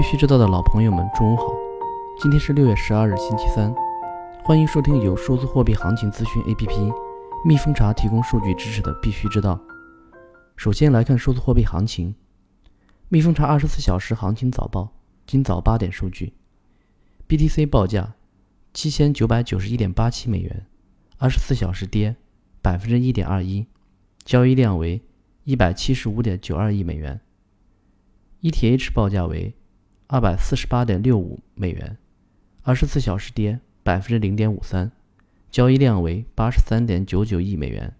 必须知道的老朋友们，中午好！今天是六月十二日，星期三，欢迎收听由数字货币行情资讯 APP 蜜蜂茶提供数据支持的《必须知道》。首先来看数字货币行情，蜜蜂茶二十四小时行情早报，今早八点数据：BTC 报价七千九百九十一点八七美元，二十四小时跌百分之一点二一，交易量为一百七十五点九二亿美元。ETH 报价为二百四十八点六五美元，二十四小时跌百分之零点五三，交易量为八十三点九九亿美元。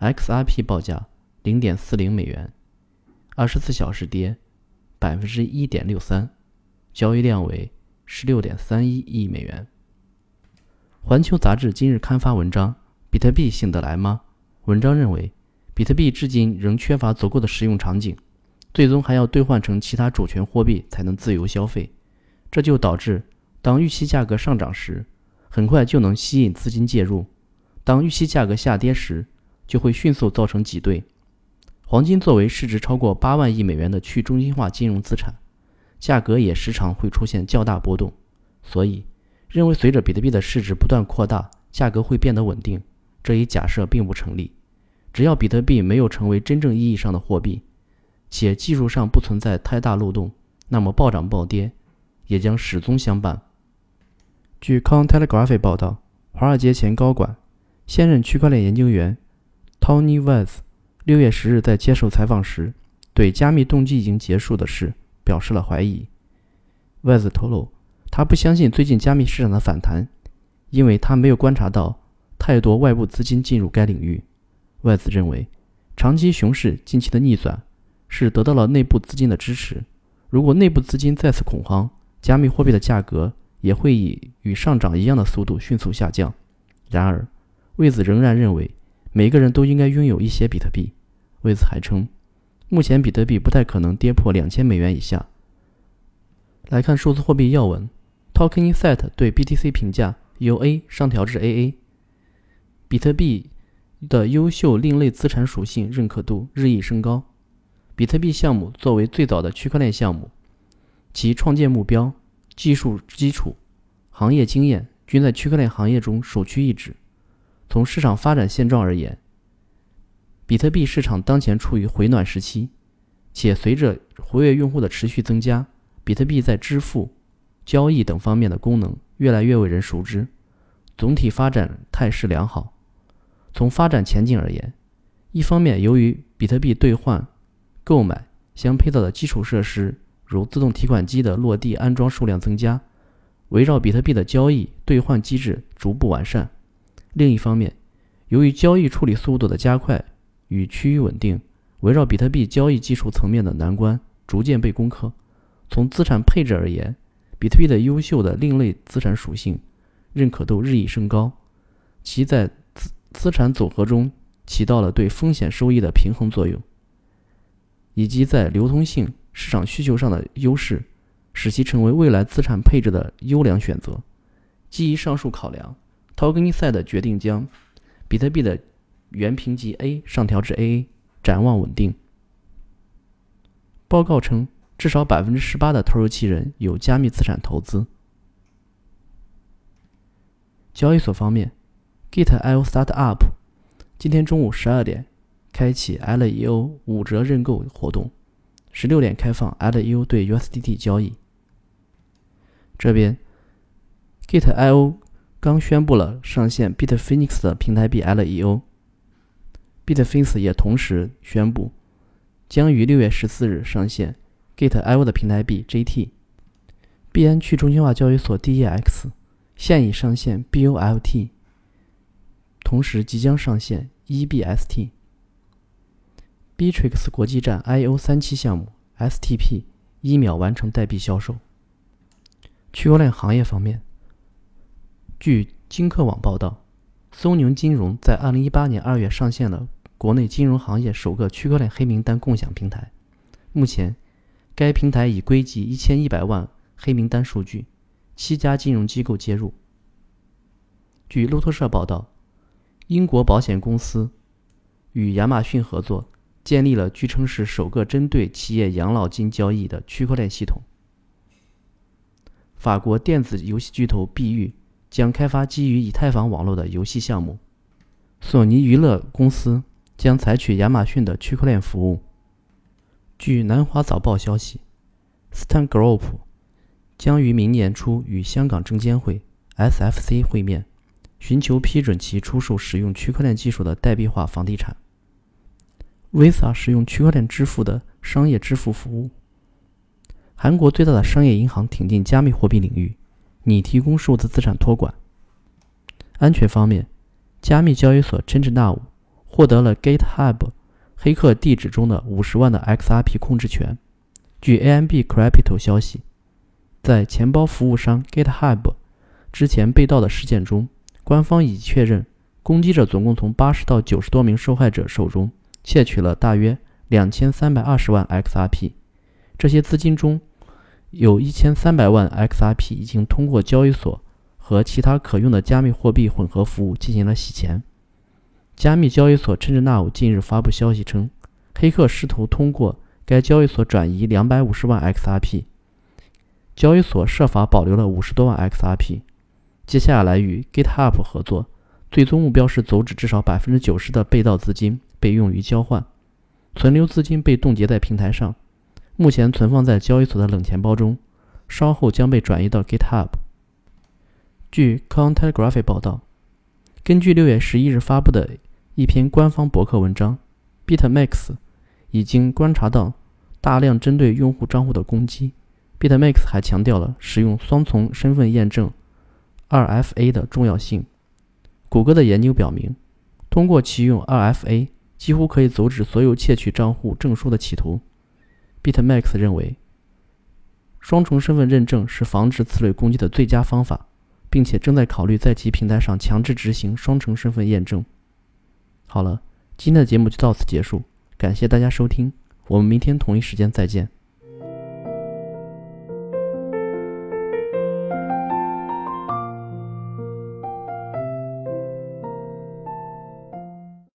XRP 报价零点四零美元，二十四小时跌百分之一点六三，交易量为十六点三一亿美元。环球杂志今日刊发文章：比特币信得来吗？文章认为，比特币至今仍缺乏足够的实用场景。最终还要兑换成其他主权货币才能自由消费，这就导致当预期价格上涨时，很快就能吸引资金介入；当预期价格下跌时，就会迅速造成挤兑。黄金作为市值超过八万亿美元的去中心化金融资产，价格也时常会出现较大波动。所以，认为随着比特币的市值不断扩大，价格会变得稳定，这一假设并不成立。只要比特币没有成为真正意义上的货币，且技术上不存在太大漏洞，那么暴涨暴跌也将始终相伴。据《Cointelegraph》报道，华尔街前高管、现任区块链研究员 Tony West 六月十日在接受采访时，对加密动机已经结束的事表示了怀疑。West 透露，他不相信最近加密市场的反弹，因为他没有观察到太多外部资金进入该领域。West 认为，长期熊市近期的逆转。是得到了内部资金的支持。如果内部资金再次恐慌，加密货币的价格也会以与上涨一样的速度迅速下降。然而，魏子仍然认为每个人都应该拥有一些比特币。魏子还称，目前比特币不太可能跌破两千美元以下。来看数字货币要闻，Tokenisat 对 BTC 评价由 A 上调至 AA。比特币的优秀另类资产属性认可度日益升高。比特币项目作为最早的区块链项目，其创建目标、技术基础、行业经验均在区块链行业中首屈一指。从市场发展现状而言，比特币市场当前处于回暖时期，且随着活跃用户的持续增加，比特币在支付、交易等方面的功能越来越为人熟知，总体发展态势良好。从发展前景而言，一方面由于比特币兑换购买相配套的基础设施，如自动提款机的落地安装数量增加，围绕比特币的交易兑换机制逐步完善。另一方面，由于交易处理速度的加快与趋于稳定，围绕比特币交易技术层面的难关逐渐被攻克。从资产配置而言，比特币的优秀的另类资产属性认可度日益升高，其在资资产组合中起到了对风险收益的平衡作用。以及在流通性、市场需求上的优势，使其成为未来资产配置的优良选择。基于上述考量，Tokenisat 决定将比特币的原评级 A 上调至 AA，展望稳定。报告称，至少百分之十八的投入期人有加密资产投资。交易所方面，Git.io Startup 今天中午十二点。开启 LEO 五折认购活动，十六点开放 LEO 对 USDT 交易。这边，Git.io 刚宣布了上线 Bitfinex 的平台币 LEO，Bitfinex 也同时宣布将于六月十四日上线 Git.io 的平台币 GT。币安去中心化交易所 DEX 现已上线 BULT，同时即将上线 EBST。Bitrix 国际站 IO 三期项目 STP 一秒完成代币销售。区块链行业方面，据金客网报道，松宁金融在2018年2月上线了国内金融行业首个区块链黑名单共享平台。目前，该平台已归集1100万黑名单数据，七家金融机构接入。据路透社报道，英国保险公司与亚马逊合作。建立了据称是首个针对企业养老金交易的区块链系统。法国电子游戏巨头碧玉将开发基于以太坊网络的游戏项目。索尼娱乐公司将采取亚马逊的区块链服务。据南华早报消息，Stan Group 将于明年初与香港证监会 （SFC） 会面，寻求批准其出售使用区块链技术的代币化房地产。Visa 使用区块链支付的商业支付服务。韩国最大的商业银行挺进加密货币领域，拟提供数字资产托管。安全方面，加密交易所 ChangeNow 获得了 GitHub 黑客地址中的五十万的 XRP 控制权。据 AMB Crypto 消息，在钱包服务商 GitHub 之前被盗的事件中，官方已确认，攻击者总共从八十到九十多名受害者手中窃取了大约两千三百二十万 XRP。这些资金中，有一千三百万 XRP 已经通过交易所和其他可用的加密货币混合服务进行了洗钱。加密交易所 ChangeNow 近日发布消息称，黑客试图通过该交易所转移两百五十万 XRP，交易所设法保留了五十多万 XRP。接下来与 GitHub 合作，最终目标是阻止至少百分之九十的被盗资金被用于交换，存留资金被冻结在平台上。目前存放在交易所的冷钱包中，稍后将被转移到 GitHub。据 Cointelegraph 报道，根据六月十一日发布的一篇官方博客文章，BitMax 已经观察到大量针对用户账户的攻击。BitMax 还强调了使用双重身份验证 （2FA） 的重要性。谷歌的研究表明，通过启用 2FA，几乎可以阻止所有窃取账户证书的企图。BitMax 认为，双重身份认证是防止此类攻击的最佳方法，并且正在考虑在其平台上强制执行双重身份验证。好了，今天的节目就到此结束，感谢大家收听，我们明天同一时间再见。